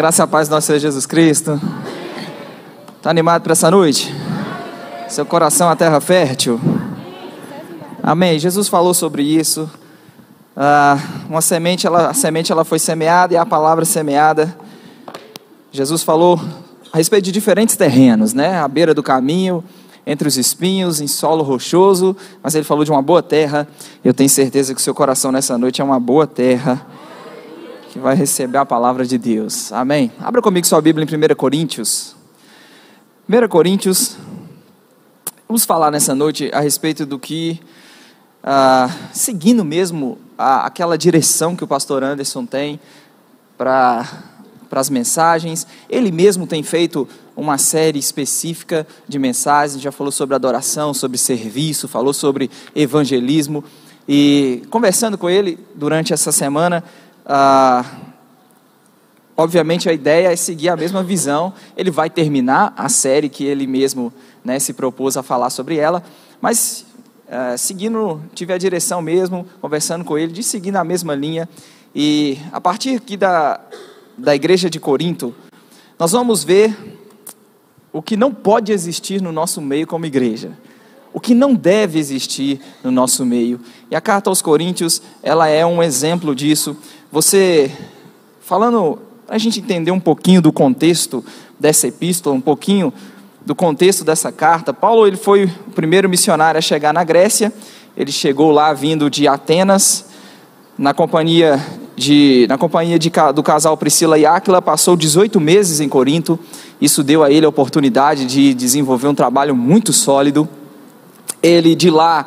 graça e a paz do nosso Senhor Jesus Cristo. Está animado para essa noite? Seu coração a terra fértil? Amém. Jesus falou sobre isso. Ah, uma semente, ela, a semente ela foi semeada e a palavra semeada. Jesus falou a respeito de diferentes terrenos, né? À beira do caminho, entre os espinhos, em solo rochoso, mas ele falou de uma boa terra. Eu tenho certeza que o seu coração nessa noite é uma boa terra que vai receber a palavra de Deus. Amém? Abra comigo sua Bíblia em 1 Coríntios. 1 Coríntios, vamos falar nessa noite a respeito do que, ah, seguindo mesmo a, aquela direção que o pastor Anderson tem para as mensagens. Ele mesmo tem feito uma série específica de mensagens, já falou sobre adoração, sobre serviço, falou sobre evangelismo. E conversando com ele durante essa semana, ah, obviamente a ideia é seguir a mesma visão. Ele vai terminar a série que ele mesmo né, se propôs a falar sobre ela, mas ah, seguindo, tive a direção mesmo, conversando com ele, de seguir na mesma linha. E a partir aqui da, da igreja de Corinto, nós vamos ver o que não pode existir no nosso meio como igreja o que não deve existir no nosso meio. E a carta aos Coríntios, ela é um exemplo disso. Você, falando, para a gente entender um pouquinho do contexto dessa epístola, um pouquinho do contexto dessa carta, Paulo ele foi o primeiro missionário a chegar na Grécia, ele chegou lá vindo de Atenas, na companhia, de, na companhia de, do casal Priscila e Áquila, passou 18 meses em Corinto, isso deu a ele a oportunidade de desenvolver um trabalho muito sólido, ele de lá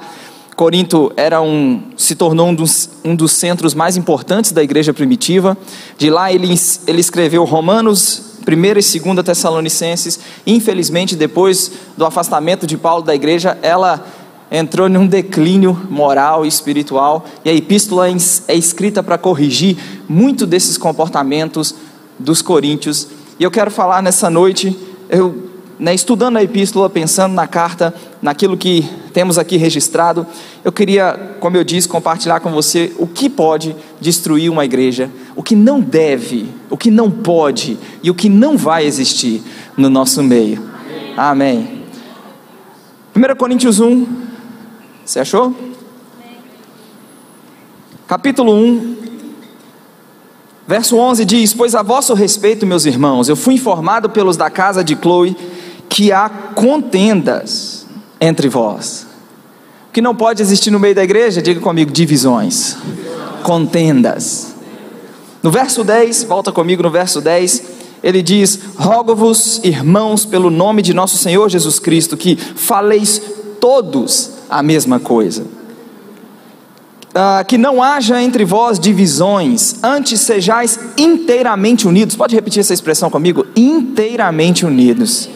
Corinto era um, se tornou um dos, um dos centros mais importantes da igreja primitiva. De lá ele, ele escreveu Romanos, 1 e 2 Tessalonicenses. Infelizmente, depois do afastamento de Paulo da igreja, ela entrou num declínio moral e espiritual. E a epístola é, é escrita para corrigir muito desses comportamentos dos coríntios. E eu quero falar nessa noite, eu né, estudando a epístola, pensando na carta, naquilo que temos aqui registrado, eu queria, como eu disse, compartilhar com você o que pode destruir uma igreja, o que não deve, o que não pode e o que não vai existir no nosso meio. Amém. 1 Coríntios 1, você achou? Capítulo 1, verso 11 diz: Pois a vosso respeito, meus irmãos, eu fui informado pelos da casa de Chloe que há contendas entre vós. O que não pode existir no meio da igreja, diga comigo, divisões, contendas. No verso 10, volta comigo no verso 10, ele diz: Rogo-vos, irmãos, pelo nome de nosso Senhor Jesus Cristo, que faleis todos a mesma coisa. Ah, que não haja entre vós divisões, antes sejais inteiramente unidos. Pode repetir essa expressão comigo? Inteiramente unidos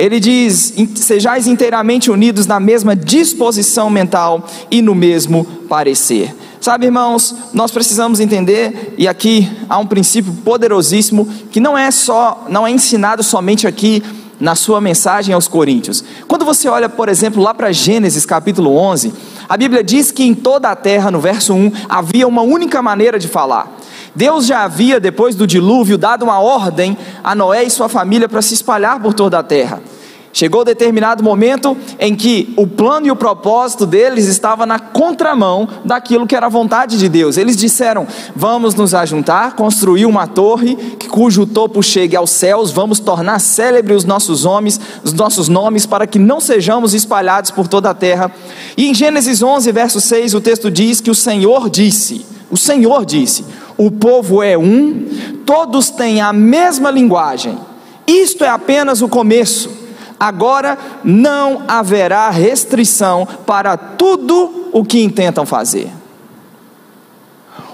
ele diz: sejais inteiramente unidos na mesma disposição mental e no mesmo parecer. Sabe, irmãos, nós precisamos entender, e aqui há um princípio poderosíssimo que não é só, não é ensinado somente aqui na sua mensagem aos Coríntios. Quando você olha, por exemplo, lá para Gênesis capítulo 11, a Bíblia diz que em toda a terra, no verso 1, havia uma única maneira de falar. Deus já havia, depois do dilúvio, dado uma ordem a Noé e sua família para se espalhar por toda a terra. Chegou determinado momento em que o plano e o propósito deles estava na contramão daquilo que era a vontade de Deus. Eles disseram: Vamos nos ajuntar, construir uma torre cujo topo chegue aos céus, vamos tornar célebres os nossos homens, os nossos nomes, para que não sejamos espalhados por toda a terra. E em Gênesis 11, verso 6, o texto diz que o Senhor disse: O Senhor disse: O povo é um, todos têm a mesma linguagem. Isto é apenas o começo agora não haverá restrição para tudo o que intentam fazer.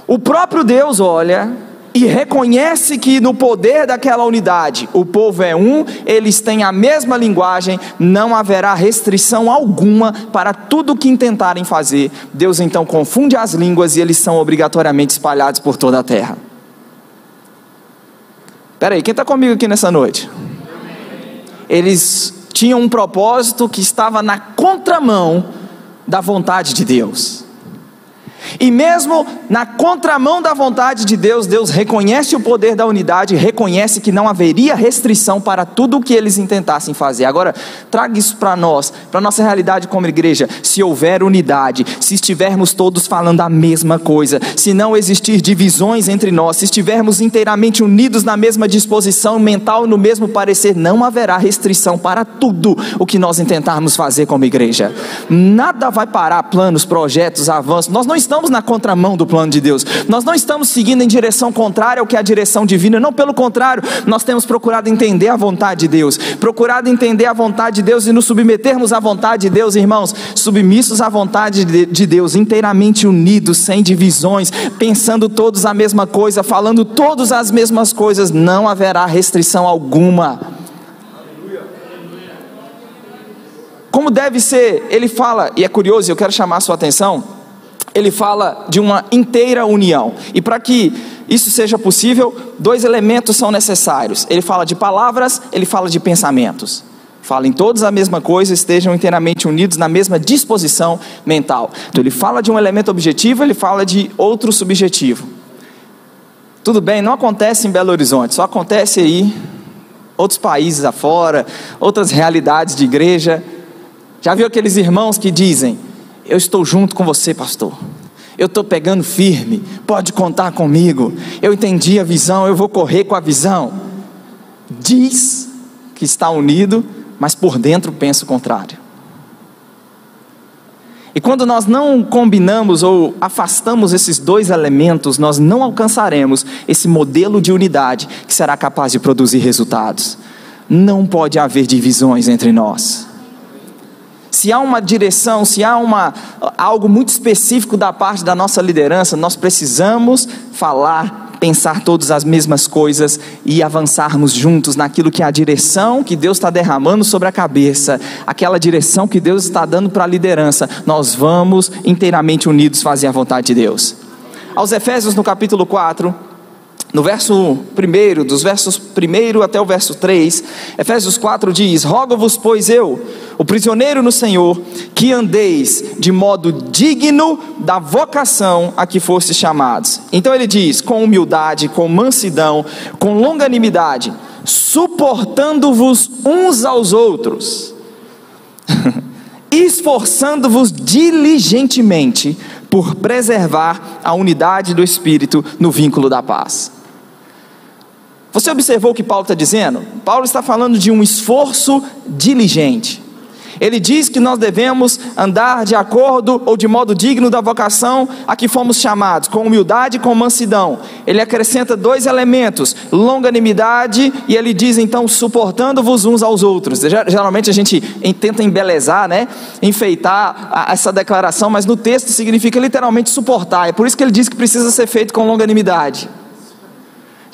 O próprio Deus olha e reconhece que no poder daquela unidade, o povo é um, eles têm a mesma linguagem, não haverá restrição alguma para tudo o que intentarem fazer. Deus então confunde as línguas e eles são obrigatoriamente espalhados por toda a terra. Peraí, quem está comigo aqui nessa noite? Eles tinham um propósito que estava na contramão da vontade de Deus. E mesmo na contramão da vontade de Deus, Deus reconhece o poder da unidade, reconhece que não haveria restrição para tudo o que eles intentassem fazer. Agora, traga isso para nós, para nossa realidade como igreja. Se houver unidade, se estivermos todos falando a mesma coisa, se não existir divisões entre nós, se estivermos inteiramente unidos na mesma disposição mental no mesmo parecer, não haverá restrição para tudo o que nós intentarmos fazer como igreja. Nada vai parar planos, projetos, avanços. Nós não estamos estamos na contramão do plano de Deus, nós não estamos seguindo em direção contrária ao que é a direção divina, não, pelo contrário, nós temos procurado entender a vontade de Deus, procurado entender a vontade de Deus e nos submetermos à vontade de Deus, irmãos, submissos à vontade de Deus, inteiramente unidos, sem divisões, pensando todos a mesma coisa, falando todos as mesmas coisas, não haverá restrição alguma. Como deve ser, ele fala, e é curioso, eu quero chamar a sua atenção ele fala de uma inteira união. E para que isso seja possível, dois elementos são necessários. Ele fala de palavras, ele fala de pensamentos. Falem todos a mesma coisa, estejam inteiramente unidos na mesma disposição mental. Então ele fala de um elemento objetivo, ele fala de outro subjetivo. Tudo bem, não acontece em Belo Horizonte, só acontece aí outros países afora, outras realidades de igreja. Já viu aqueles irmãos que dizem: eu estou junto com você, pastor. Eu estou pegando firme, pode contar comigo. Eu entendi a visão, eu vou correr com a visão. Diz que está unido, mas por dentro pensa o contrário. E quando nós não combinamos ou afastamos esses dois elementos, nós não alcançaremos esse modelo de unidade que será capaz de produzir resultados. Não pode haver divisões entre nós se há uma direção, se há uma, algo muito específico da parte da nossa liderança, nós precisamos falar, pensar todas as mesmas coisas e avançarmos juntos naquilo que é a direção que Deus está derramando sobre a cabeça, aquela direção que Deus está dando para a liderança. Nós vamos inteiramente unidos fazer a vontade de Deus. Aos Efésios, no capítulo 4, no verso 1, dos versos 1 até o verso 3, Efésios 4 diz: Rogo-vos, pois eu, o prisioneiro no Senhor, que andeis de modo digno da vocação a que fostes chamados. Então ele diz: com humildade, com mansidão, com longanimidade, suportando-vos uns aos outros, esforçando-vos diligentemente por preservar a unidade do Espírito no vínculo da paz. Você observou o que Paulo está dizendo? Paulo está falando de um esforço diligente. Ele diz que nós devemos andar de acordo ou de modo digno da vocação a que fomos chamados, com humildade e com mansidão. Ele acrescenta dois elementos: longanimidade, e ele diz então, suportando-vos uns aos outros. Geralmente a gente tenta embelezar, né? enfeitar essa declaração, mas no texto significa literalmente suportar. É por isso que ele diz que precisa ser feito com longanimidade.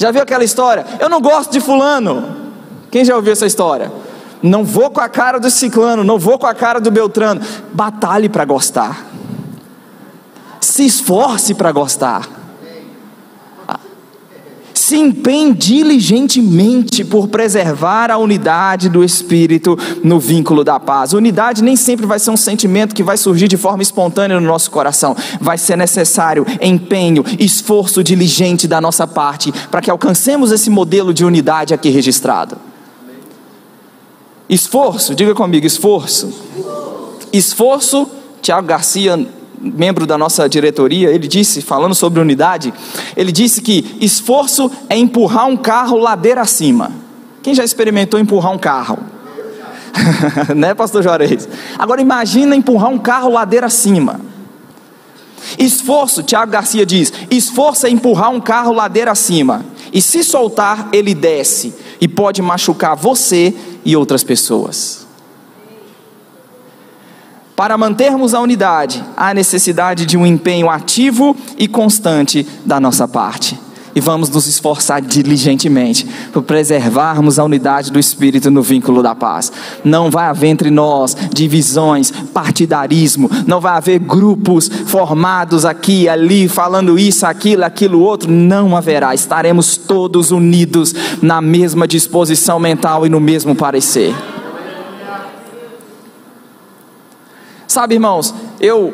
Já viu aquela história? Eu não gosto de fulano. Quem já ouviu essa história? Não vou com a cara do ciclano, não vou com a cara do Beltrano. Batalhe para gostar. Se esforce para gostar se empenhe diligentemente por preservar a unidade do Espírito no vínculo da paz. Unidade nem sempre vai ser um sentimento que vai surgir de forma espontânea no nosso coração. Vai ser necessário empenho, esforço diligente da nossa parte para que alcancemos esse modelo de unidade aqui registrado. Esforço, diga comigo, esforço. Esforço, Tiago Garcia membro da nossa diretoria, ele disse, falando sobre unidade, ele disse que esforço é empurrar um carro ladeira acima. Quem já experimentou empurrar um carro? né, pastor Juarez? Agora imagina empurrar um carro ladeira acima. Esforço, Tiago Garcia diz, esforço é empurrar um carro ladeira acima. E se soltar, ele desce e pode machucar você e outras pessoas. Para mantermos a unidade, há necessidade de um empenho ativo e constante da nossa parte. E vamos nos esforçar diligentemente por preservarmos a unidade do Espírito no vínculo da paz. Não vai haver entre nós divisões, partidarismo, não vai haver grupos formados aqui, ali, falando isso, aquilo, aquilo outro. Não haverá. Estaremos todos unidos na mesma disposição mental e no mesmo parecer. Sabe, irmãos, eu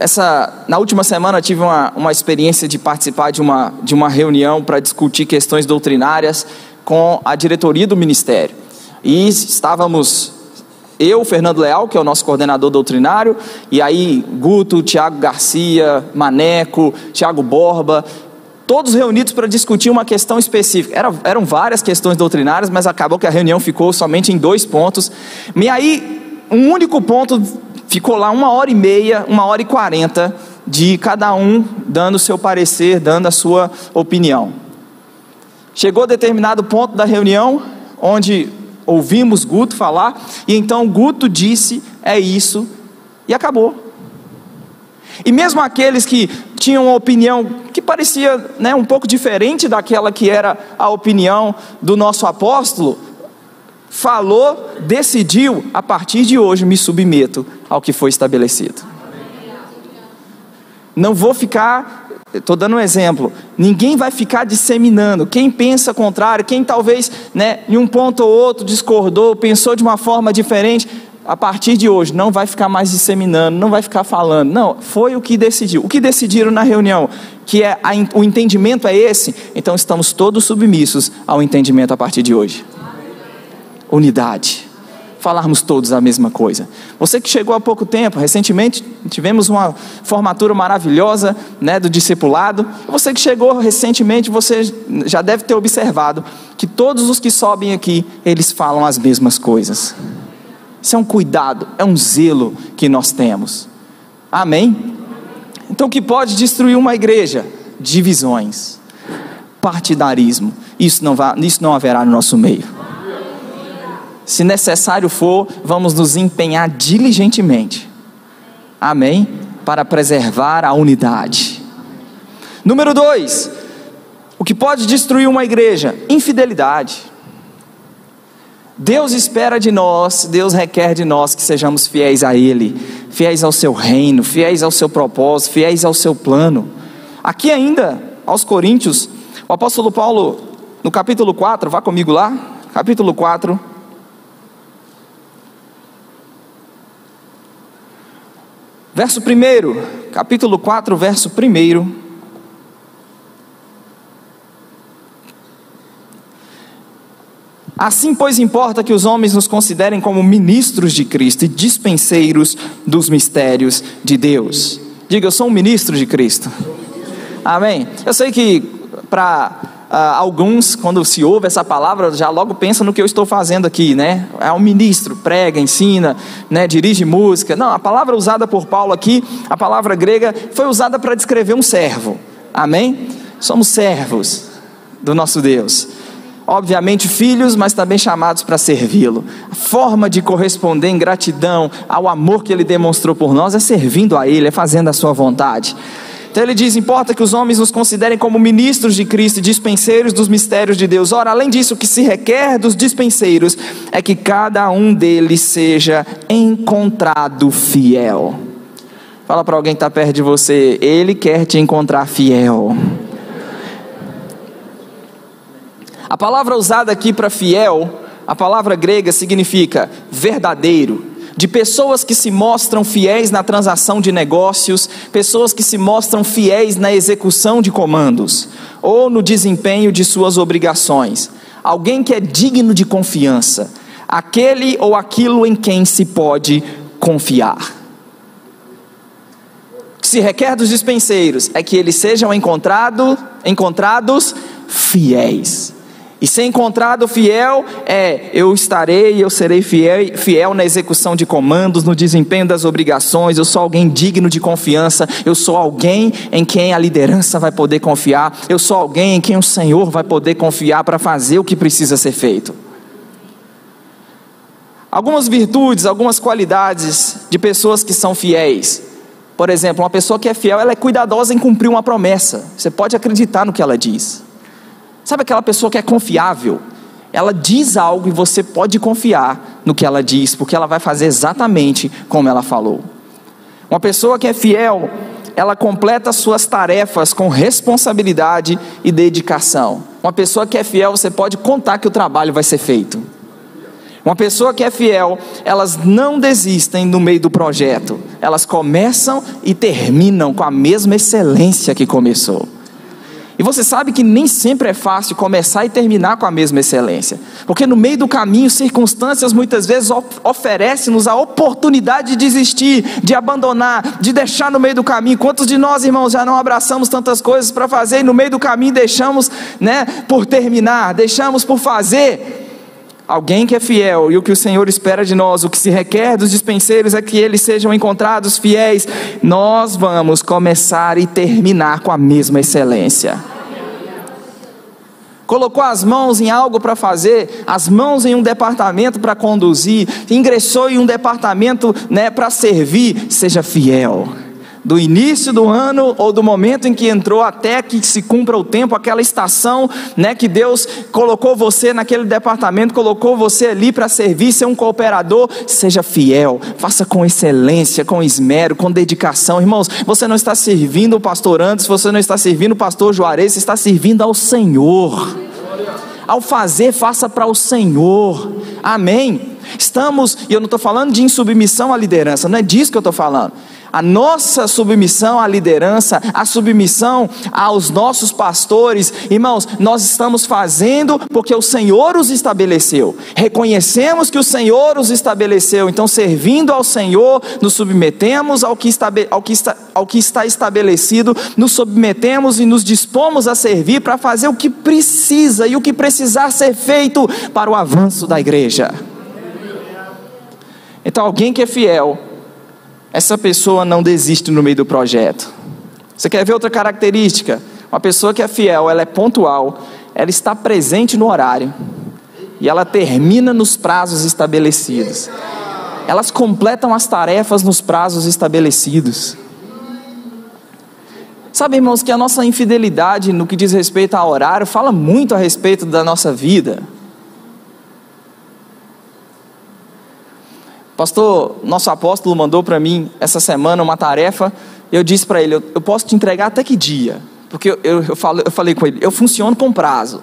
essa, na última semana tive uma, uma experiência de participar de uma, de uma reunião para discutir questões doutrinárias com a diretoria do ministério. E estávamos eu, Fernando Leal, que é o nosso coordenador doutrinário, e aí Guto, Tiago Garcia, Maneco, Tiago Borba, todos reunidos para discutir uma questão específica. Era, eram várias questões doutrinárias, mas acabou que a reunião ficou somente em dois pontos. E aí, um único ponto ficou lá uma hora e meia, uma hora e quarenta, de cada um dando o seu parecer, dando a sua opinião. Chegou determinado ponto da reunião, onde ouvimos Guto falar, e então Guto disse: é isso, e acabou. E mesmo aqueles que tinham uma opinião que parecia né, um pouco diferente daquela que era a opinião do nosso apóstolo, falou, decidiu, a partir de hoje me submeto ao que foi estabelecido. Não vou ficar estou dando um exemplo, ninguém vai ficar disseminando. Quem pensa contrário, quem talvez né, em um ponto ou outro discordou, pensou de uma forma diferente, a partir de hoje não vai ficar mais disseminando, não vai ficar falando. Não, foi o que decidiu. O que decidiram na reunião, que é a, o entendimento é esse, então estamos todos submissos ao entendimento a partir de hoje. Unidade falarmos todos a mesma coisa. Você que chegou há pouco tempo, recentemente tivemos uma formatura maravilhosa né, do discipulado. Você que chegou recentemente, você já deve ter observado que todos os que sobem aqui, eles falam as mesmas coisas. Isso é um cuidado, é um zelo que nós temos. Amém? Então, o que pode destruir uma igreja? Divisões, partidarismo. Isso não, vai, isso não haverá no nosso meio. Se necessário for, vamos nos empenhar diligentemente. Amém? Para preservar a unidade. Número dois, o que pode destruir uma igreja? Infidelidade. Deus espera de nós, Deus requer de nós que sejamos fiéis a Ele, fiéis ao seu reino, fiéis ao seu propósito, fiéis ao seu plano. Aqui ainda, aos Coríntios, o apóstolo Paulo, no capítulo 4, vá comigo lá, capítulo 4, Verso 1, capítulo 4, verso 1. Assim, pois, importa que os homens nos considerem como ministros de Cristo e dispenseiros dos mistérios de Deus. Diga, eu sou um ministro de Cristo. Amém? Eu sei que para ah, alguns, quando se ouve essa palavra, já logo pensam no que eu estou fazendo aqui, né? É um ministro, prega, ensina, né? dirige música. Não, a palavra usada por Paulo aqui, a palavra grega, foi usada para descrever um servo. Amém? Somos servos do nosso Deus. Obviamente filhos, mas também chamados para servi-lo. A forma de corresponder em gratidão ao amor que ele demonstrou por nós é servindo a ele, é fazendo a sua vontade. Então ele diz: importa que os homens nos considerem como ministros de Cristo dispenseiros dos mistérios de Deus. Ora, além disso, o que se requer dos dispenseiros é que cada um deles seja encontrado fiel. Fala para alguém que está perto de você, ele quer te encontrar fiel. A palavra usada aqui para fiel, a palavra grega significa verdadeiro de pessoas que se mostram fiéis na transação de negócios, pessoas que se mostram fiéis na execução de comandos ou no desempenho de suas obrigações. Alguém que é digno de confiança, aquele ou aquilo em quem se pode confiar. O que se requer dos dispenseiros é que eles sejam encontrado, encontrados fiéis. E ser encontrado fiel é eu estarei, eu serei fiel, fiel na execução de comandos, no desempenho das obrigações, eu sou alguém digno de confiança, eu sou alguém em quem a liderança vai poder confiar, eu sou alguém em quem o Senhor vai poder confiar para fazer o que precisa ser feito. Algumas virtudes, algumas qualidades de pessoas que são fiéis. Por exemplo, uma pessoa que é fiel, ela é cuidadosa em cumprir uma promessa. Você pode acreditar no que ela diz. Sabe aquela pessoa que é confiável? Ela diz algo e você pode confiar no que ela diz, porque ela vai fazer exatamente como ela falou. Uma pessoa que é fiel, ela completa suas tarefas com responsabilidade e dedicação. Uma pessoa que é fiel, você pode contar que o trabalho vai ser feito. Uma pessoa que é fiel, elas não desistem no meio do projeto. Elas começam e terminam com a mesma excelência que começou. E você sabe que nem sempre é fácil começar e terminar com a mesma excelência. Porque no meio do caminho, circunstâncias muitas vezes oferecem-nos a oportunidade de desistir, de abandonar, de deixar no meio do caminho. Quantos de nós, irmãos, já não abraçamos tantas coisas para fazer e no meio do caminho deixamos, né, por terminar, deixamos por fazer? Alguém que é fiel e o que o Senhor espera de nós, o que se requer dos dispenseiros é que eles sejam encontrados fiéis. Nós vamos começar e terminar com a mesma excelência. Colocou as mãos em algo para fazer, as mãos em um departamento para conduzir, ingressou em um departamento né, para servir, seja fiel do início do ano ou do momento em que entrou até que se cumpra o tempo, aquela estação, né, que Deus colocou você naquele departamento, colocou você ali para servir, ser um cooperador, seja fiel, faça com excelência, com esmero, com dedicação. Irmãos, você não está servindo o pastor antes, você não está servindo o pastor Juarez, você está servindo ao Senhor. Ao fazer, faça para o Senhor. Amém. Estamos, e eu não estou falando de insubmissão à liderança, não é disso que eu estou falando a nossa submissão à liderança, a submissão aos nossos pastores, irmãos, nós estamos fazendo porque o Senhor os estabeleceu. Reconhecemos que o Senhor os estabeleceu, então servindo ao Senhor, nos submetemos ao que, ao que, está, ao que está estabelecido, nos submetemos e nos dispomos a servir para fazer o que precisa e o que precisar ser feito para o avanço da igreja. Então, alguém que é fiel, essa pessoa não desiste no meio do projeto. Você quer ver outra característica? Uma pessoa que é fiel, ela é pontual, ela está presente no horário e ela termina nos prazos estabelecidos. Elas completam as tarefas nos prazos estabelecidos. Sabe, irmãos, que a nossa infidelidade no que diz respeito ao horário fala muito a respeito da nossa vida. Pastor, nosso apóstolo mandou para mim essa semana uma tarefa. Eu disse para ele: eu, eu, posso te entregar até que dia? Porque eu, eu, eu, falo, eu falei com ele: eu funciono com prazo.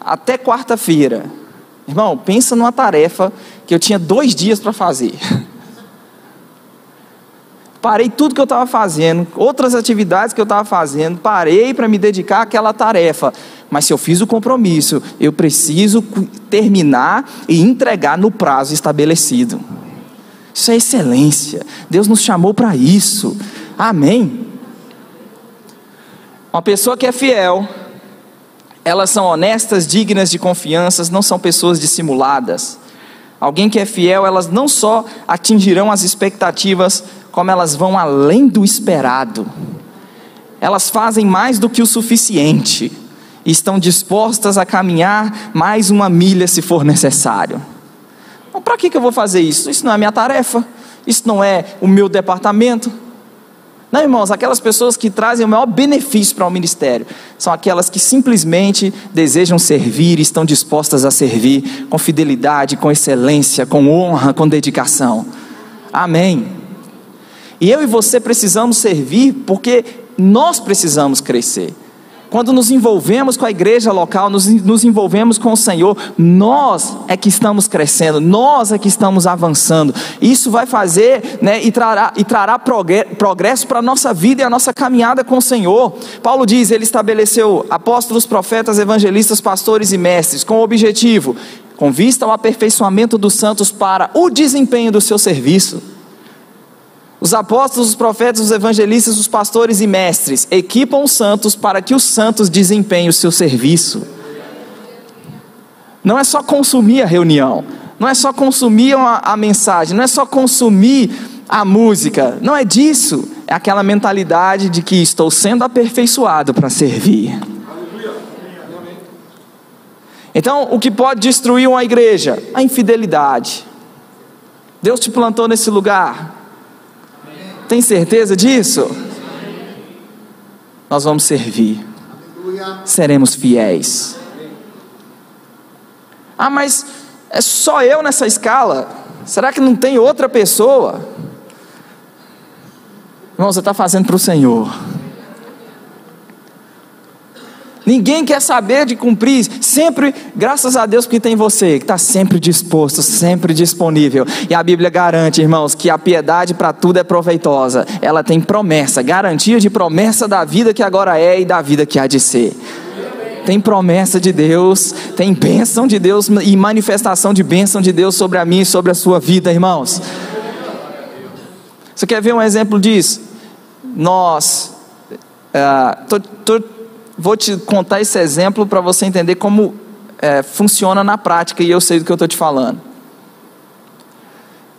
Até quarta-feira. Irmão, pensa numa tarefa que eu tinha dois dias para fazer. Parei tudo que eu estava fazendo, outras atividades que eu estava fazendo, parei para me dedicar àquela tarefa. Mas se eu fiz o compromisso, eu preciso terminar e entregar no prazo estabelecido. Isso é excelência. Deus nos chamou para isso. Amém. Uma pessoa que é fiel, elas são honestas, dignas de confiança, não são pessoas dissimuladas. Alguém que é fiel, elas não só atingirão as expectativas, como elas vão além do esperado. Elas fazem mais do que o suficiente e estão dispostas a caminhar mais uma milha se for necessário. Para que, que eu vou fazer isso? Isso não é minha tarefa, isso não é o meu departamento. Não, irmãos, aquelas pessoas que trazem o maior benefício para o ministério são aquelas que simplesmente desejam servir e estão dispostas a servir com fidelidade, com excelência, com honra, com dedicação. Amém. E eu e você precisamos servir porque nós precisamos crescer. Quando nos envolvemos com a igreja local, nos, nos envolvemos com o Senhor, nós é que estamos crescendo, nós é que estamos avançando. Isso vai fazer né, e trará, e trará progresso para a nossa vida e a nossa caminhada com o Senhor. Paulo diz: ele estabeleceu apóstolos, profetas, evangelistas, pastores e mestres, com o objetivo, com vista ao aperfeiçoamento dos santos para o desempenho do seu serviço. Os apóstolos, os profetas, os evangelistas, os pastores e mestres equipam os santos para que os santos desempenhem o seu serviço. Não é só consumir a reunião, não é só consumir a, a mensagem, não é só consumir a música, não é disso. É aquela mentalidade de que estou sendo aperfeiçoado para servir. Então, o que pode destruir uma igreja? A infidelidade. Deus te plantou nesse lugar, tem certeza disso? Nós vamos servir. Seremos fiéis. Ah, mas é só eu nessa escala? Será que não tem outra pessoa? Irmão, você está fazendo para o Senhor. Ninguém quer saber de cumprir, sempre, graças a Deus, porque tem você, que está sempre disposto, sempre disponível. E a Bíblia garante, irmãos, que a piedade para tudo é proveitosa. Ela tem promessa, garantia de promessa da vida que agora é e da vida que há de ser. Tem promessa de Deus, tem bênção de Deus e manifestação de bênção de Deus sobre a mim e sobre a sua vida, irmãos. Você quer ver um exemplo disso? Nós, uh, tô, tô vou te contar esse exemplo para você entender como é, funciona na prática e eu sei do que eu estou te falando.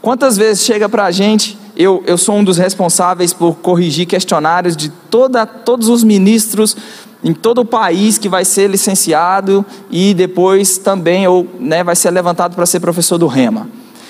Quantas vezes chega para a gente, eu, eu sou um dos responsáveis por corrigir questionários de toda, todos os ministros em todo o país que vai ser licenciado e depois também ou, né, vai ser levantado para ser professor do Rema.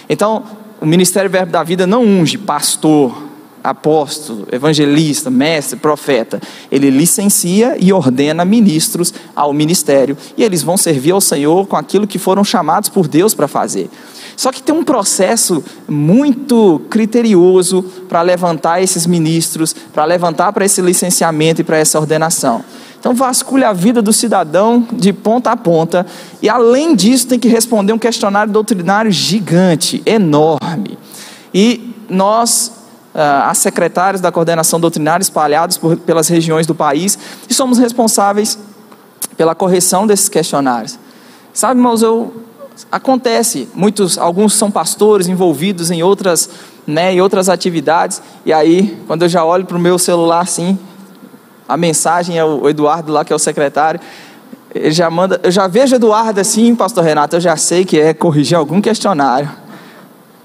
Então, o Ministério Verbo da Vida não unge pastor, apóstolo, evangelista, mestre, profeta. Ele licencia e ordena ministros ao ministério e eles vão servir ao Senhor com aquilo que foram chamados por Deus para fazer. Só que tem um processo muito criterioso para levantar esses ministros, para levantar para esse licenciamento e para essa ordenação. Então vasculha a vida do cidadão de ponta a ponta e além disso tem que responder um questionário doutrinário gigante, enorme. E nós uh, as secretárias da coordenação doutrinária espalhados por, pelas regiões do país e somos responsáveis pela correção desses questionários. Sabe, irmãos, eu, acontece, muitos, alguns são pastores envolvidos em outras, né, em outras atividades, e aí, quando eu já olho para o meu celular assim, a mensagem é o Eduardo lá, que é o secretário, ele já manda, eu já vejo Eduardo assim, pastor Renato, eu já sei que é corrigir algum questionário.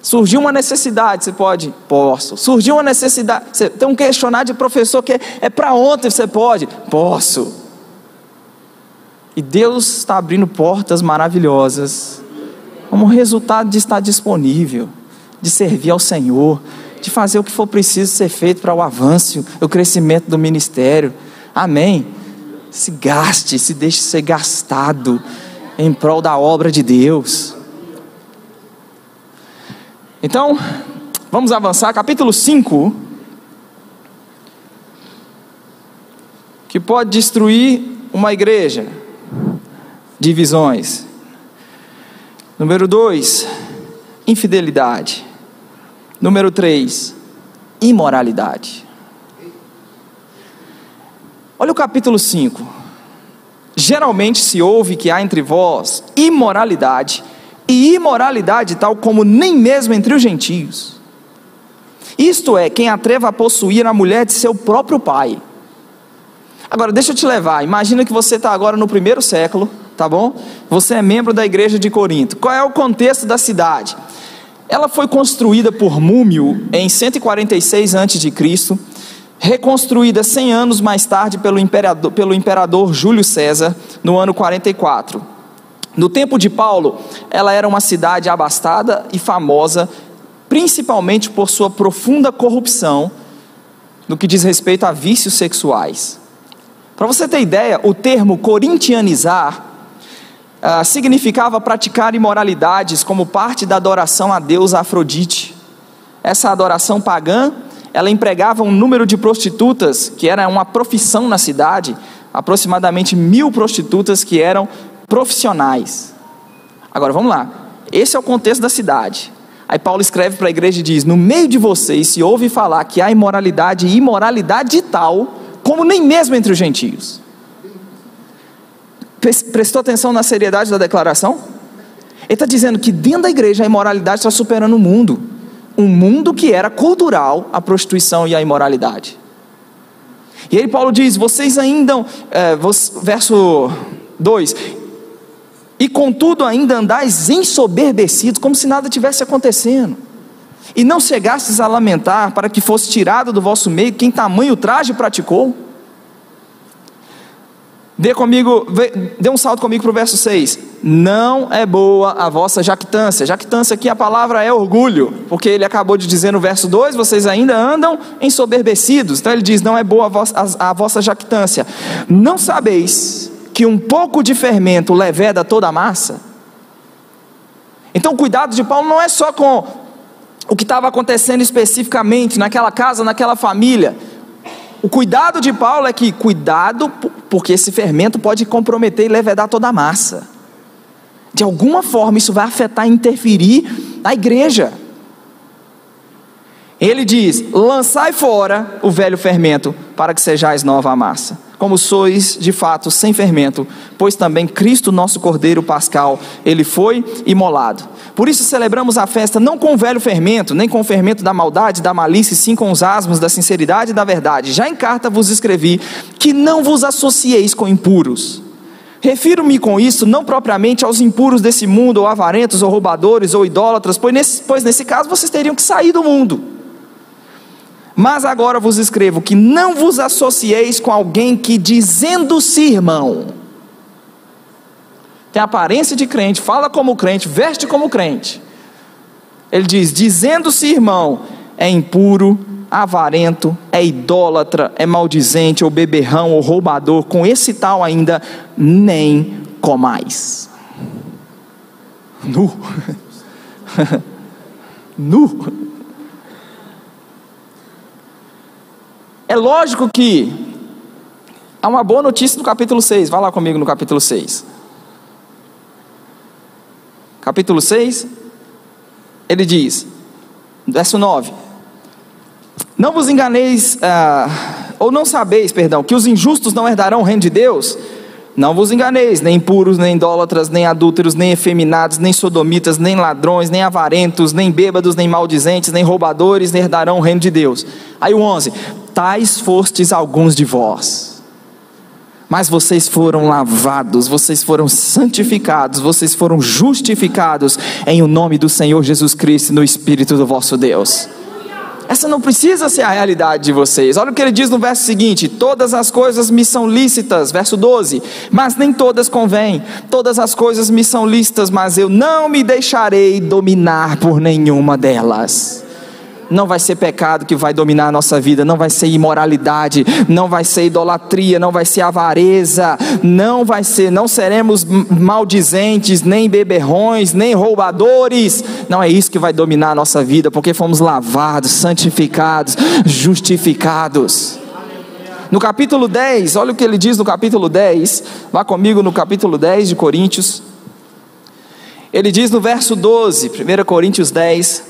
Surgiu uma necessidade, você pode? Posso. Surgiu uma necessidade, você tem um questionário de professor que é, é para ontem, você pode? Posso. E Deus está abrindo portas maravilhosas, como resultado de estar disponível, de servir ao Senhor, de fazer o que for preciso ser feito para o avanço, o crescimento do ministério. Amém. Se gaste, se deixe ser gastado em prol da obra de Deus. Então, vamos avançar, capítulo 5. Que pode destruir uma igreja. Divisões. Número 2, infidelidade. Número 3, imoralidade. Olha o capítulo 5. Geralmente se ouve que há entre vós imoralidade e imoralidade tal como nem mesmo entre os gentios. Isto é, quem atreva a possuir a mulher de seu próprio pai. Agora, deixa eu te levar. Imagina que você está agora no primeiro século, tá bom? Você é membro da igreja de Corinto. Qual é o contexto da cidade? Ela foi construída por Múmio em 146 a.C., reconstruída 100 anos mais tarde pelo imperador, pelo imperador Júlio César, no ano 44. No tempo de Paulo, ela era uma cidade abastada e famosa, principalmente por sua profunda corrupção no que diz respeito a vícios sexuais. Para você ter ideia, o termo corintianizar ah, significava praticar imoralidades como parte da adoração a Deus Afrodite. Essa adoração pagã, ela empregava um número de prostitutas, que era uma profissão na cidade, aproximadamente mil prostitutas que eram profissionais. Agora vamos lá. Esse é o contexto da cidade. Aí Paulo escreve para a igreja e diz: No meio de vocês se ouve falar que há imoralidade e imoralidade tal, como nem mesmo entre os gentios. Prestou atenção na seriedade da declaração? Ele está dizendo que dentro da igreja a imoralidade está superando o mundo. Um mundo que era cultural a prostituição e a imoralidade. E aí Paulo diz: vocês ainda, é, verso 2: e contudo ainda andais ensoberbecidos, como se nada tivesse acontecendo. E não chegastes a lamentar para que fosse tirado do vosso meio quem tamanho traje praticou. Dê comigo, dê um salto comigo para o verso 6. Não é boa a vossa jactância. Jactância aqui a palavra é orgulho, porque ele acabou de dizer no verso 2: vocês ainda andam ensoberbecidos. Então ele diz: não é boa a vossa, a, a vossa jactância. Não sabeis que um pouco de fermento leveda toda a massa? Então, o cuidado de Paulo não é só com o que estava acontecendo especificamente naquela casa, naquela família. O cuidado de Paulo é que, cuidado, porque esse fermento pode comprometer e levedar toda a massa. De alguma forma, isso vai afetar e interferir na igreja. Ele diz: lançai fora o velho fermento, para que sejais nova a massa, como sois de fato sem fermento, pois também Cristo, nosso Cordeiro Pascal, ele foi imolado. Por isso celebramos a festa não com o velho fermento, nem com o fermento da maldade, da malícia, sim com os asmos da sinceridade e da verdade. Já em carta vos escrevi que não vos associeis com impuros. Refiro-me com isso não propriamente aos impuros desse mundo, ou avarentos, ou roubadores, ou idólatras, pois nesse, pois nesse caso vocês teriam que sair do mundo. Mas agora vos escrevo que não vos associeis com alguém que, dizendo-se irmão, tem aparência de crente, fala como crente, veste como crente. Ele diz: dizendo-se irmão, é impuro, avarento, é idólatra, é maldizente, ou beberrão, ou roubador, com esse tal ainda, nem comais. Nu. nu. É lógico que há uma boa notícia no capítulo 6. Vá lá comigo no capítulo 6. Capítulo 6, ele diz, verso 9: Não vos enganeis, ah, ou não sabeis, perdão, que os injustos não herdarão o reino de Deus. Não vos enganeis, nem impuros, nem idólatras, nem adúlteros, nem efeminados, nem sodomitas, nem ladrões, nem avarentos, nem bêbados, nem maldizentes, nem roubadores, nem herdarão o reino de Deus. Aí o 11: Tais fostes alguns de vós, mas vocês foram lavados, vocês foram santificados, vocês foram justificados em o nome do Senhor Jesus Cristo no Espírito do vosso Deus. Essa não precisa ser a realidade de vocês. Olha o que ele diz no verso seguinte: Todas as coisas me são lícitas, verso 12, mas nem todas convêm. Todas as coisas me são lícitas, mas eu não me deixarei dominar por nenhuma delas não vai ser pecado que vai dominar a nossa vida, não vai ser imoralidade, não vai ser idolatria, não vai ser avareza, não vai ser, não seremos maldizentes, nem beberrões, nem roubadores. Não é isso que vai dominar a nossa vida, porque fomos lavados, santificados, justificados. No capítulo 10, olha o que ele diz no capítulo 10, vá comigo no capítulo 10 de Coríntios. Ele diz no verso 12, 1 Coríntios 10,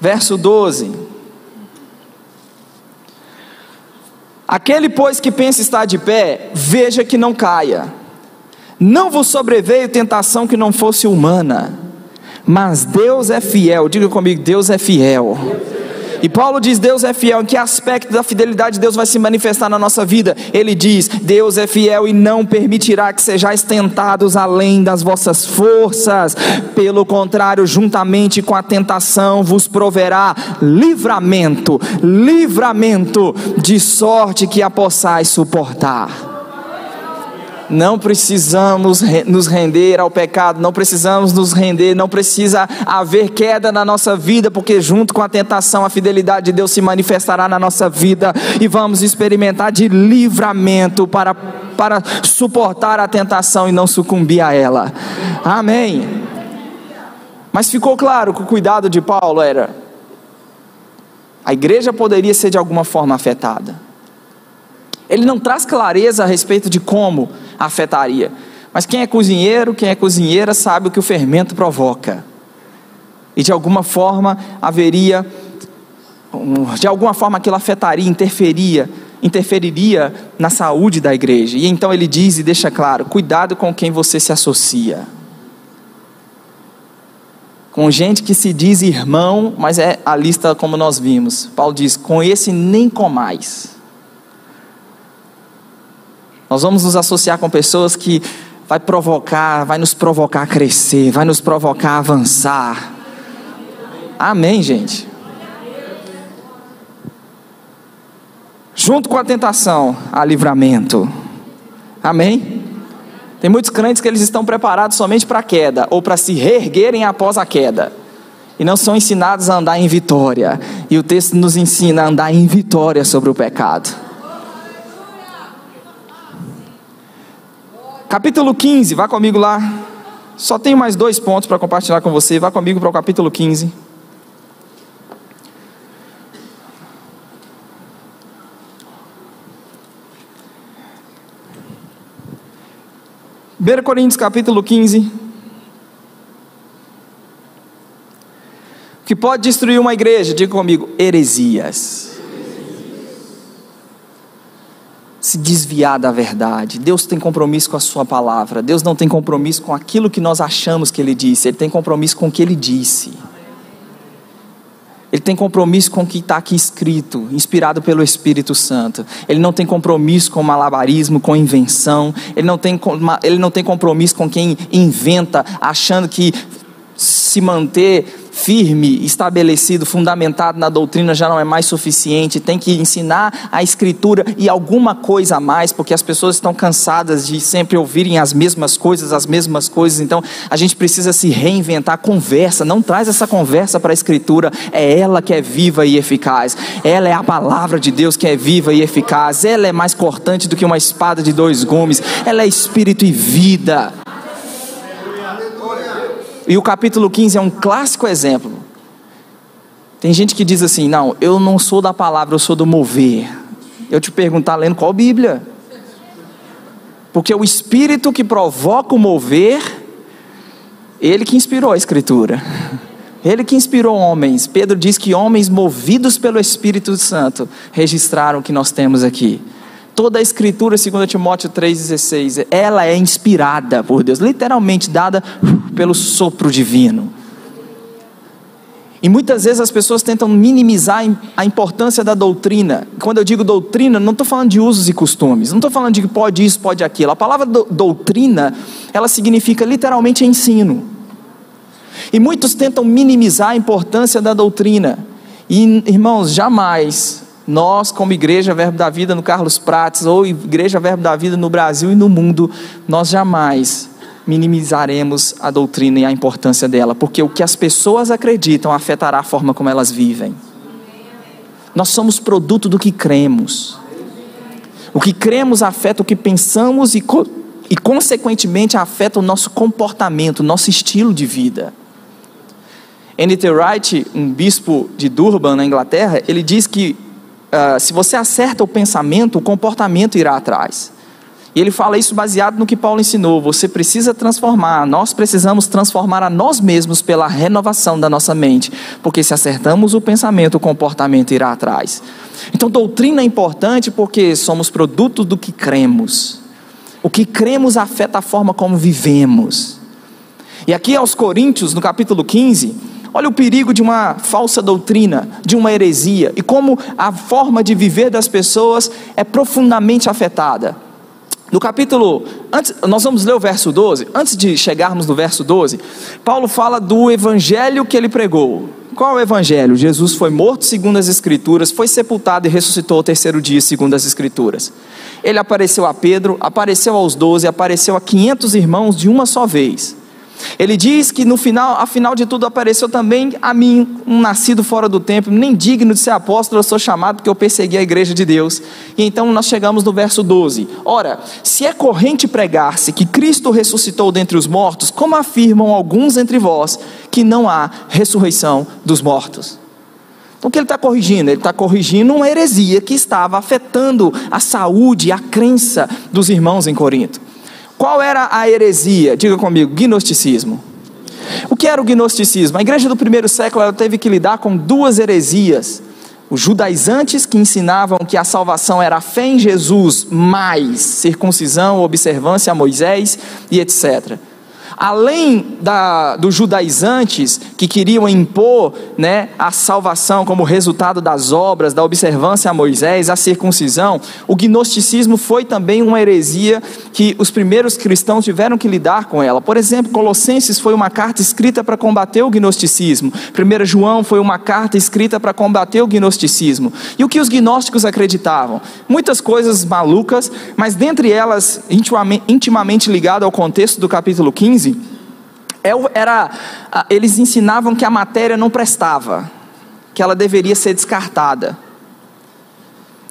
verso 12. Aquele, pois, que pensa estar de pé, veja que não caia. Não vos sobreveio tentação que não fosse humana, mas Deus é fiel. Diga comigo: Deus é fiel. E Paulo diz: Deus é fiel. Em que aspecto da fidelidade de Deus vai se manifestar na nossa vida? Ele diz: Deus é fiel e não permitirá que sejais tentados além das vossas forças. Pelo contrário, juntamente com a tentação, vos proverá livramento livramento, de sorte que a possais suportar. Não precisamos nos render ao pecado, não precisamos nos render, não precisa haver queda na nossa vida, porque junto com a tentação, a fidelidade de Deus se manifestará na nossa vida e vamos experimentar de livramento para, para suportar a tentação e não sucumbir a ela. Amém. Mas ficou claro que o cuidado de Paulo era: a igreja poderia ser de alguma forma afetada. Ele não traz clareza a respeito de como afetaria. Mas quem é cozinheiro, quem é cozinheira, sabe o que o fermento provoca. E de alguma forma haveria, de alguma forma aquilo afetaria, interferia, interferiria na saúde da igreja. E então ele diz e deixa claro: cuidado com quem você se associa. Com gente que se diz irmão, mas é a lista como nós vimos. Paulo diz: com esse nem comais. Nós vamos nos associar com pessoas que vai provocar, vai nos provocar a crescer, vai nos provocar a avançar. Amém, gente. Junto com a tentação, há livramento. Amém? Tem muitos crentes que eles estão preparados somente para a queda ou para se reerguerem após a queda. E não são ensinados a andar em vitória. E o texto nos ensina a andar em vitória sobre o pecado. Capítulo 15, vá comigo lá. Só tenho mais dois pontos para compartilhar com você. Vá comigo para o capítulo 15. Primeiro Coríntios capítulo 15. O que pode destruir uma igreja? Diga comigo, heresias. Se desviar da verdade. Deus tem compromisso com a Sua palavra. Deus não tem compromisso com aquilo que nós achamos que Ele disse. Ele tem compromisso com o que Ele disse. Ele tem compromisso com o que está aqui escrito, inspirado pelo Espírito Santo. Ele não tem compromisso com malabarismo, com invenção. Ele não tem, ele não tem compromisso com quem inventa, achando que se manter firme, estabelecido, fundamentado na doutrina já não é mais suficiente, tem que ensinar a escritura e alguma coisa a mais, porque as pessoas estão cansadas de sempre ouvirem as mesmas coisas, as mesmas coisas, então a gente precisa se reinventar, conversa, não traz essa conversa para a escritura, é ela que é viva e eficaz. Ela é a palavra de Deus que é viva e eficaz. Ela é mais cortante do que uma espada de dois gumes. Ela é espírito e vida. E o capítulo 15 é um clássico exemplo. Tem gente que diz assim: não, eu não sou da palavra, eu sou do mover. Eu te perguntar lendo qual Bíblia? Porque o espírito que provoca o mover, ele que inspirou a Escritura. Ele que inspirou homens. Pedro diz que homens movidos pelo Espírito Santo registraram o que nós temos aqui. Toda a escritura, segundo Timóteo 3,16, ela é inspirada por Deus, literalmente dada pelo sopro divino. E muitas vezes as pessoas tentam minimizar a importância da doutrina. Quando eu digo doutrina, não estou falando de usos e costumes, não estou falando de pode isso, pode aquilo. A palavra do, doutrina, ela significa literalmente ensino. E muitos tentam minimizar a importância da doutrina. E, irmãos, jamais nós, como Igreja Verbo da Vida no Carlos Prates, ou Igreja Verbo da Vida no Brasil e no mundo, nós jamais minimizaremos a doutrina e a importância dela, porque o que as pessoas acreditam afetará a forma como elas vivem. Nós somos produto do que cremos. O que cremos afeta o que pensamos e, e consequentemente, afeta o nosso comportamento, o nosso estilo de vida. N.T. Wright, um bispo de Durban, na Inglaterra, ele diz que uh, se você acerta o pensamento, o comportamento irá atrás. E ele fala isso baseado no que Paulo ensinou. Você precisa transformar, nós precisamos transformar a nós mesmos pela renovação da nossa mente. Porque se acertamos o pensamento, o comportamento irá atrás. Então, doutrina é importante porque somos produto do que cremos. O que cremos afeta a forma como vivemos. E aqui aos Coríntios, no capítulo 15, Olha o perigo de uma falsa doutrina, de uma heresia, e como a forma de viver das pessoas é profundamente afetada. No capítulo, antes, nós vamos ler o verso 12. Antes de chegarmos no verso 12, Paulo fala do evangelho que ele pregou. Qual é o evangelho? Jesus foi morto segundo as Escrituras, foi sepultado e ressuscitou ao terceiro dia segundo as Escrituras. Ele apareceu a Pedro, apareceu aos doze, apareceu a quinhentos irmãos de uma só vez. Ele diz que no final, afinal de tudo, apareceu também a mim, um nascido fora do tempo, nem digno de ser apóstolo, eu sou chamado porque eu persegui a igreja de Deus. E então nós chegamos no verso 12. Ora, se é corrente pregar-se que Cristo ressuscitou dentre os mortos, como afirmam alguns entre vós que não há ressurreição dos mortos? Então o que ele está corrigindo? Ele está corrigindo uma heresia que estava afetando a saúde, a crença dos irmãos em Corinto. Qual era a heresia? Diga comigo, gnosticismo. O que era o gnosticismo? A igreja do primeiro século teve que lidar com duas heresias. Os judaizantes que ensinavam que a salvação era a fé em Jesus mais circuncisão, observância a Moisés e etc além da, dos judaizantes que queriam impor né, a salvação como resultado das obras, da observância a Moisés, a circuncisão, o gnosticismo foi também uma heresia que os primeiros cristãos tiveram que lidar com ela. Por exemplo, Colossenses foi uma carta escrita para combater o gnosticismo, 1 João foi uma carta escrita para combater o gnosticismo. E o que os gnósticos acreditavam? Muitas coisas malucas, mas dentre elas, intimamente, ligado ao contexto do capítulo 15, é era, eles ensinavam que a matéria não prestava, que ela deveria ser descartada.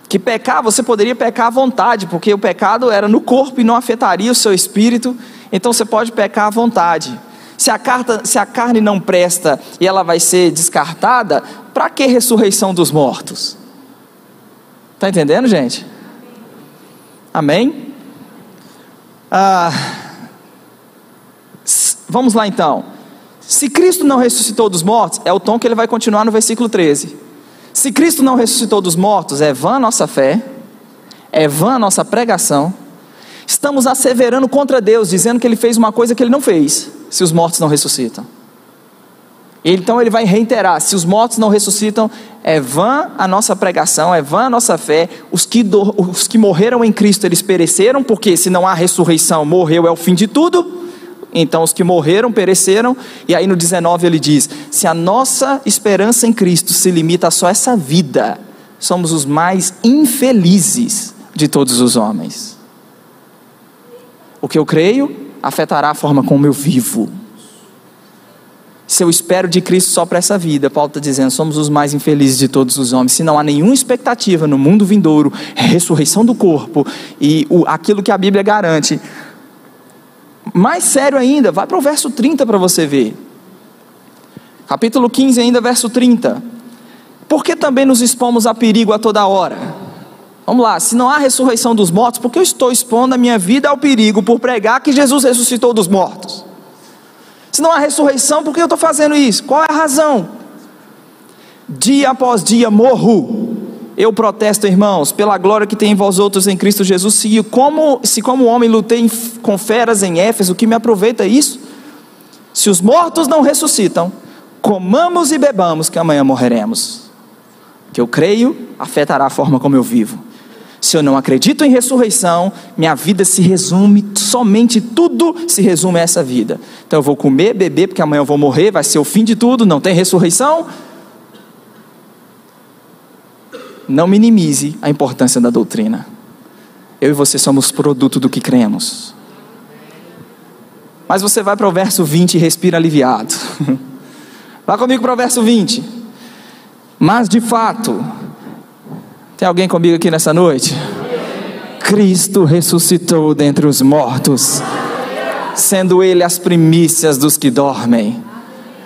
Que pecar, você poderia pecar à vontade, porque o pecado era no corpo e não afetaria o seu espírito, então você pode pecar à vontade. Se a, carta, se a carne não presta e ela vai ser descartada, para que ressurreição dos mortos? Está entendendo, gente? Amém? Ah. Vamos lá então. Se Cristo não ressuscitou dos mortos, é o tom que ele vai continuar no versículo 13. Se Cristo não ressuscitou dos mortos, é vã a nossa fé, é vã a nossa pregação. Estamos asseverando contra Deus, dizendo que ele fez uma coisa que ele não fez, se os mortos não ressuscitam. Então ele vai reiterar: se os mortos não ressuscitam, é vã a nossa pregação, é vã a nossa fé. Os que, do, os que morreram em Cristo, eles pereceram, porque se não há ressurreição, morreu é o fim de tudo. Então os que morreram pereceram. E aí no 19 ele diz: se a nossa esperança em Cristo se limita a só essa vida, somos os mais infelizes de todos os homens. O que eu creio afetará a forma como eu vivo. Se eu espero de Cristo só para essa vida, Paulo está dizendo, somos os mais infelizes de todos os homens. Se não há nenhuma expectativa no mundo vindouro, ressurreição do corpo e o, aquilo que a Bíblia garante. Mais sério ainda, vai para o verso 30 para você ver. Capítulo 15, ainda, verso 30. Por que também nos expomos a perigo a toda hora? Vamos lá, se não há ressurreição dos mortos, por que eu estou expondo a minha vida ao perigo por pregar que Jesus ressuscitou dos mortos? Se não há ressurreição, por que eu estou fazendo isso? Qual é a razão? Dia após dia morro. Eu protesto, irmãos, pela glória que tem em vós outros em Cristo Jesus. Se como, se como homem lutei com feras em Éfeso, o que me aproveita isso? Se os mortos não ressuscitam, comamos e bebamos, que amanhã morreremos. Que eu creio afetará a forma como eu vivo. Se eu não acredito em ressurreição, minha vida se resume, somente tudo se resume a essa vida. Então eu vou comer, beber, porque amanhã eu vou morrer, vai ser o fim de tudo, não tem ressurreição. Não minimize a importância da doutrina. Eu e você somos produto do que cremos. Mas você vai para o verso 20 e respira aliviado. Vá comigo para o verso 20. Mas de fato, tem alguém comigo aqui nessa noite? Cristo ressuscitou dentre os mortos, sendo Ele as primícias dos que dormem.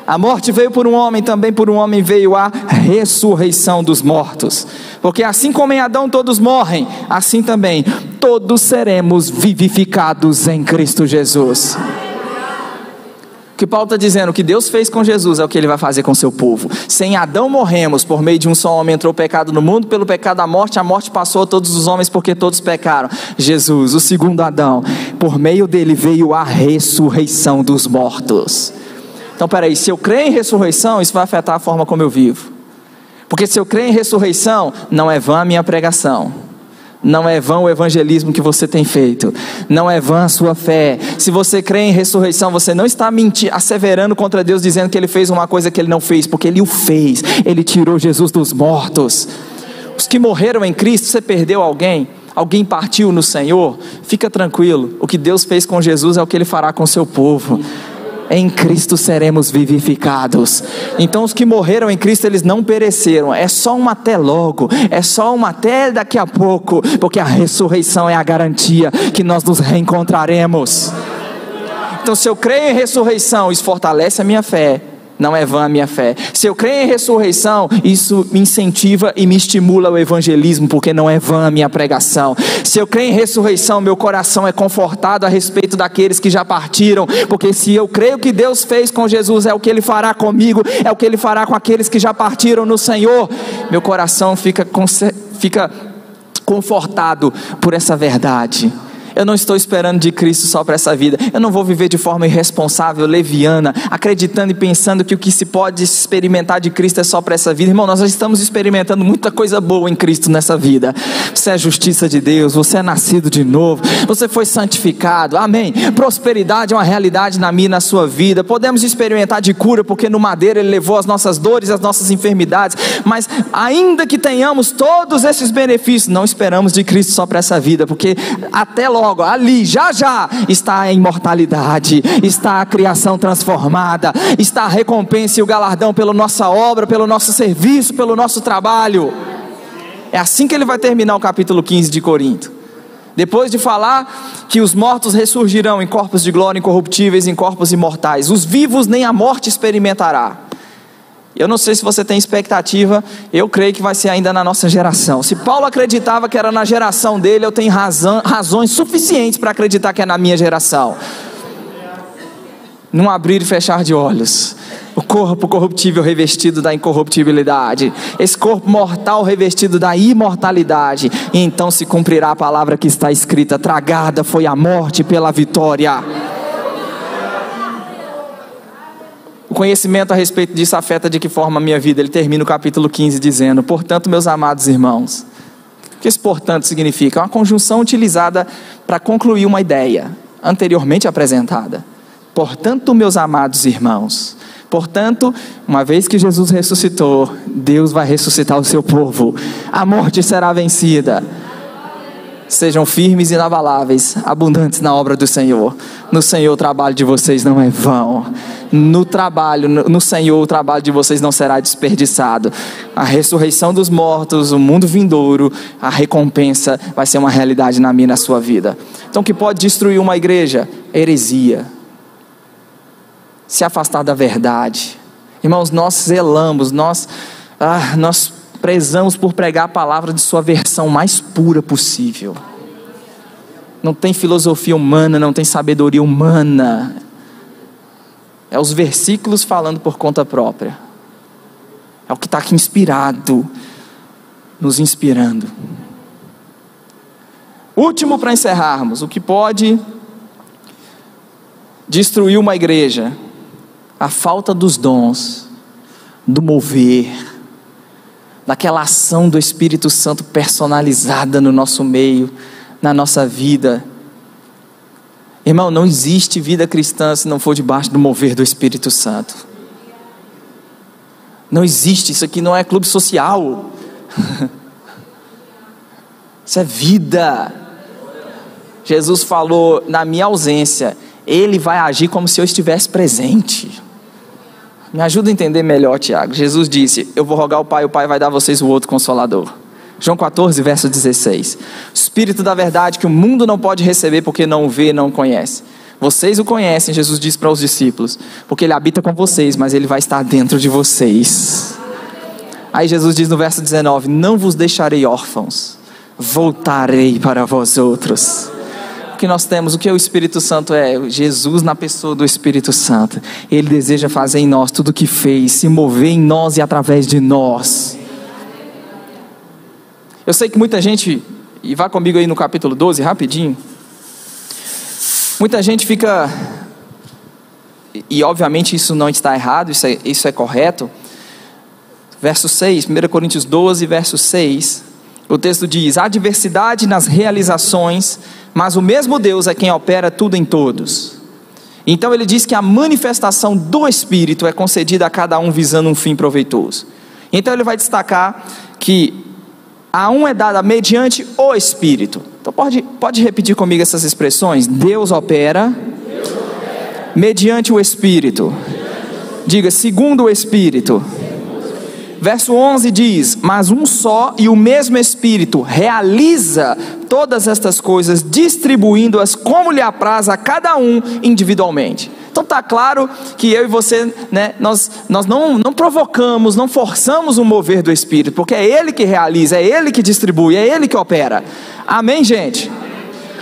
A morte veio por um homem, também por um homem veio a ressurreição dos mortos. Porque assim como em Adão todos morrem, assim também todos seremos vivificados em Cristo Jesus que Paulo está dizendo, o que Deus fez com Jesus é o que ele vai fazer com seu povo. Sem Adão morremos, por meio de um só homem entrou o pecado no mundo, pelo pecado a morte, a morte passou a todos os homens porque todos pecaram. Jesus, o segundo Adão, por meio dele veio a ressurreição dos mortos. Então, peraí, se eu creio em ressurreição, isso vai afetar a forma como eu vivo. Porque se eu creio em ressurreição, não é vã a minha pregação não é vão o evangelismo que você tem feito. Não é vã a sua fé. Se você crê em ressurreição, você não está mentindo, asseverando contra Deus, dizendo que Ele fez uma coisa que Ele não fez, porque Ele o fez. Ele tirou Jesus dos mortos. Os que morreram em Cristo, você perdeu alguém? Alguém partiu no Senhor? Fica tranquilo. O que Deus fez com Jesus é o que Ele fará com seu povo em Cristo seremos vivificados. Então, os que morreram em Cristo, eles não pereceram. É só um até logo, é só um até daqui a pouco, porque a ressurreição é a garantia que nós nos reencontraremos. Então, se eu creio em ressurreição, isso fortalece a minha fé não é vã a minha fé. Se eu creio em ressurreição, isso me incentiva e me estimula o evangelismo, porque não é vã a minha pregação. Se eu creio em ressurreição, meu coração é confortado a respeito daqueles que já partiram, porque se eu creio que Deus fez com Jesus, é o que Ele fará comigo, é o que Ele fará com aqueles que já partiram no Senhor, meu coração fica, fica confortado por essa verdade. Eu não estou esperando de Cristo só para essa vida. Eu não vou viver de forma irresponsável, leviana, acreditando e pensando que o que se pode experimentar de Cristo é só para essa vida. Irmão, nós já estamos experimentando muita coisa boa em Cristo nessa vida. Você é justiça de Deus, você é nascido de novo, você foi santificado. Amém. Prosperidade é uma realidade na minha e na sua vida. Podemos experimentar de cura, porque no madeiro ele levou as nossas dores, as nossas enfermidades. Mas ainda que tenhamos todos esses benefícios, não esperamos de Cristo só para essa vida, porque até logo logo, ali, já já, está a imortalidade, está a criação transformada, está a recompensa e o galardão pela nossa obra, pelo nosso serviço, pelo nosso trabalho. É assim que ele vai terminar o capítulo 15 de Corinto. Depois de falar que os mortos ressurgirão em corpos de glória incorruptíveis, em corpos imortais, os vivos nem a morte experimentará. Eu não sei se você tem expectativa, eu creio que vai ser ainda na nossa geração. Se Paulo acreditava que era na geração dele, eu tenho razão, razões suficientes para acreditar que é na minha geração. num abrir e fechar de olhos. O corpo corruptível revestido da incorruptibilidade, esse corpo mortal revestido da imortalidade, e então se cumprirá a palavra que está escrita: tragada foi a morte pela vitória. O conhecimento a respeito disso afeta de que forma a minha vida? Ele termina o capítulo 15 dizendo: Portanto, meus amados irmãos, o que esse portanto significa? É uma conjunção utilizada para concluir uma ideia anteriormente apresentada. Portanto, meus amados irmãos, Portanto, uma vez que Jesus ressuscitou, Deus vai ressuscitar o seu povo. A morte será vencida. Sejam firmes e inabaláveis, abundantes na obra do Senhor. No Senhor o trabalho de vocês não é vão. No trabalho, no Senhor o trabalho de vocês não será desperdiçado. A ressurreição dos mortos, o mundo vindouro, a recompensa vai ser uma realidade na minha e na sua vida. Então, o que pode destruir uma igreja? Heresia se afastar da verdade. Irmãos, nós zelamos, nós, ah, nós prezamos por pregar a palavra de sua versão mais pura possível. Não tem filosofia humana, não tem sabedoria humana. É os versículos falando por conta própria. É o que está aqui inspirado, nos inspirando. Último para encerrarmos: o que pode destruir uma igreja a falta dos dons, do mover, daquela ação do Espírito Santo personalizada no nosso meio, na nossa vida. Irmão, não existe vida cristã se não for debaixo do mover do Espírito Santo. Não existe, isso aqui não é clube social. Isso é vida. Jesus falou: na minha ausência, Ele vai agir como se eu estivesse presente. Me ajuda a entender melhor, Tiago. Jesus disse: Eu vou rogar ao Pai, o Pai vai dar a vocês o outro consolador. João 14, verso 16. O Espírito da verdade que o mundo não pode receber porque não vê não conhece. Vocês o conhecem, Jesus disse para os discípulos, porque ele habita com vocês, mas ele vai estar dentro de vocês. Aí Jesus diz no verso 19: Não vos deixarei órfãos, voltarei para vós outros que nós temos, o que o Espírito Santo é? Jesus na pessoa do Espírito Santo. Ele deseja fazer em nós tudo o que fez, se mover em nós e através de nós. Eu sei que muita gente, e vá comigo aí no capítulo 12, rapidinho. Muita gente fica, e obviamente isso não está errado, isso é, isso é correto. Verso 6, 1 Coríntios 12, verso 6. O texto diz: há diversidade nas realizações, mas o mesmo Deus é quem opera tudo em todos. Então ele diz que a manifestação do Espírito é concedida a cada um visando um fim proveitoso. Então ele vai destacar que a um é dada mediante o Espírito. Então pode, pode repetir comigo essas expressões? Deus opera, Deus opera. mediante o Espírito. Diga, segundo o Espírito. Verso 11 diz: Mas um só e o mesmo Espírito realiza todas estas coisas, distribuindo-as como lhe apraz a cada um individualmente. Então está claro que eu e você, né, nós, nós não, não provocamos, não forçamos o mover do Espírito, porque é Ele que realiza, é Ele que distribui, é Ele que opera. Amém, gente?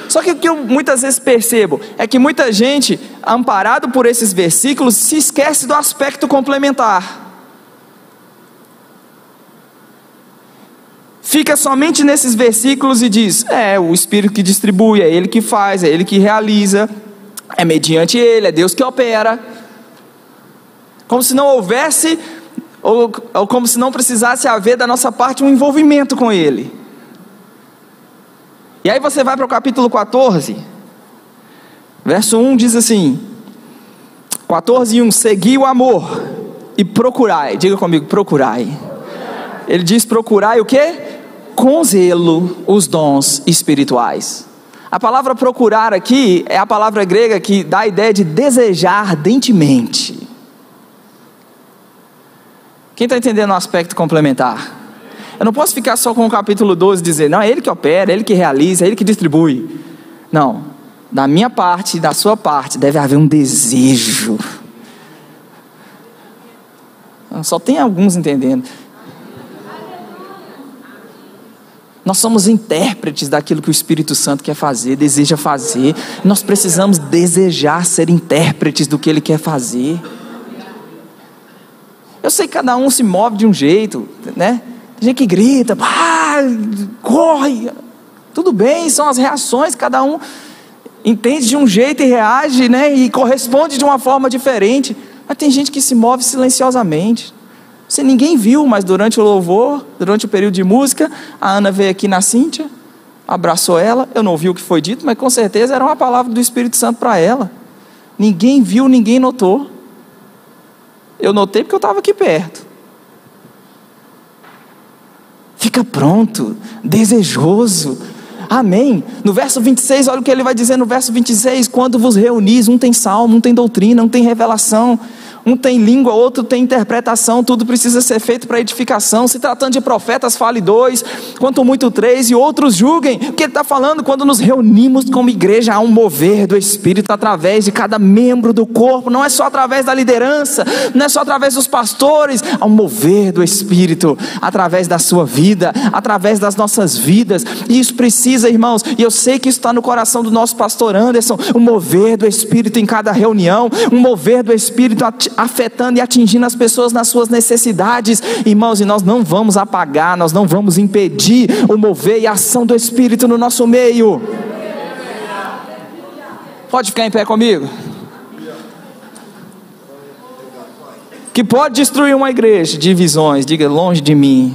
Só que o que eu muitas vezes percebo é que muita gente, amparado por esses versículos, se esquece do aspecto complementar. Fica somente nesses versículos e diz: é o Espírito que distribui, é Ele que faz, é Ele que realiza, é mediante Ele, é Deus que opera. Como se não houvesse, ou, ou como se não precisasse haver da nossa parte um envolvimento com Ele. E aí você vai para o capítulo 14, verso 1 diz assim: 14 e 1: Segui o amor e procurai, diga comigo, procurai. Ele diz: procurai o que? Com zelo os dons espirituais. A palavra procurar aqui é a palavra grega que dá a ideia de desejar ardentemente. Quem está entendendo o aspecto complementar? Eu não posso ficar só com o capítulo 12 e dizer, não, é ele que opera, é ele que realiza, é ele que distribui. Não, da minha parte e da sua parte deve haver um desejo. Só tem alguns entendendo. Nós somos intérpretes daquilo que o Espírito Santo quer fazer, deseja fazer. Nós precisamos desejar ser intérpretes do que ele quer fazer. Eu sei que cada um se move de um jeito, né? Tem gente que grita, pá, corre. Tudo bem, são as reações, cada um entende de um jeito e reage, né? E corresponde de uma forma diferente. Mas tem gente que se move silenciosamente. Você ninguém viu, mas durante o louvor, durante o período de música, a Ana veio aqui na Cíntia, abraçou ela. Eu não vi o que foi dito, mas com certeza era uma palavra do Espírito Santo para ela. Ninguém viu, ninguém notou. Eu notei porque eu estava aqui perto. Fica pronto, desejoso. Amém. No verso 26, olha o que ele vai dizer no verso 26: quando vos reunis, um tem salmo, um tem doutrina, um tem revelação um tem língua, outro tem interpretação, tudo precisa ser feito para edificação. Se tratando de profetas, fale dois, quanto muito três, e outros julguem. O que ele está falando? Quando nos reunimos como igreja, há um mover do Espírito através de cada membro do corpo, não é só através da liderança, não é só através dos pastores, há um mover do Espírito através da sua vida, através das nossas vidas, e isso precisa, irmãos, e eu sei que isso está no coração do nosso pastor Anderson, um mover do Espírito em cada reunião, um mover do Espírito afetando e atingindo as pessoas nas suas necessidades, irmãos, e nós não vamos apagar, nós não vamos impedir o mover e a ação do Espírito no nosso meio. Pode ficar em pé comigo? Que pode destruir uma igreja, divisões, diga longe de mim,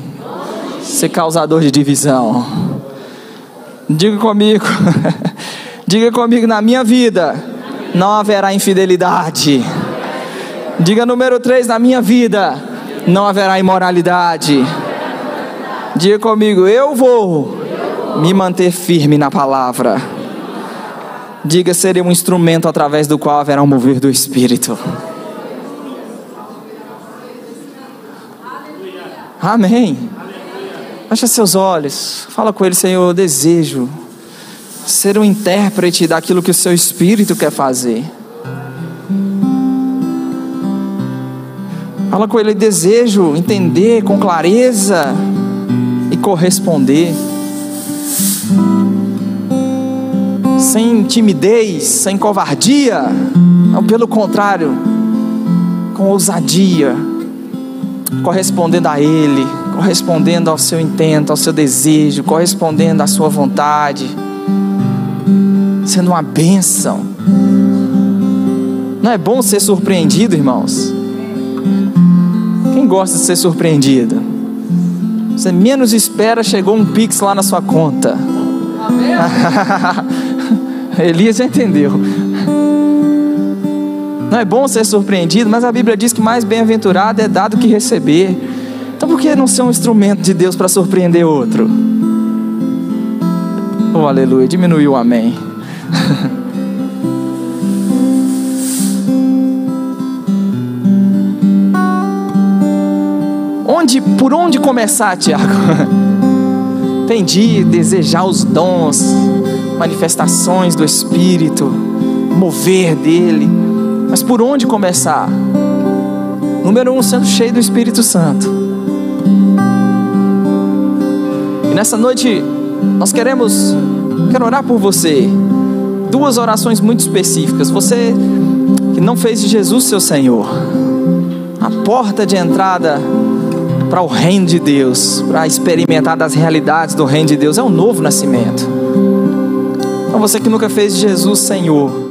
ser causador de divisão. Diga comigo, diga comigo, na minha vida não haverá infidelidade Diga número 3 na minha vida: não haverá imoralidade. Diga comigo, eu vou me manter firme na palavra. Diga, serei um instrumento através do qual haverá um mover do Espírito. Amém. Fecha seus olhos. Fala com ele, Senhor, eu desejo ser um intérprete daquilo que o seu Espírito quer fazer. Fala com ele, desejo entender com clareza e corresponder. Sem timidez, sem covardia, não, pelo contrário, com ousadia, correspondendo a Ele, correspondendo ao seu intento, ao seu desejo, correspondendo à sua vontade, sendo uma bênção. Não é bom ser surpreendido, irmãos? Quem gosta de ser surpreendido? Você menos espera, chegou um pix lá na sua conta. Elias já entendeu. Não é bom ser surpreendido, mas a Bíblia diz que mais bem-aventurado é dado que receber. Então por que não ser um instrumento de Deus para surpreender outro? Oh, aleluia, diminuiu o amém. onde, por onde começar, Tiago? Entendi, desejar os dons, manifestações do Espírito, mover dele. Mas por onde começar? Número um, sendo cheio do Espírito Santo. E nessa noite, nós queremos, quero orar por você. Duas orações muito específicas. Você que não fez de Jesus seu Senhor, a porta de entrada para o reino de Deus, para experimentar das realidades do reino de Deus, é um novo nascimento. Então você que nunca fez Jesus Senhor,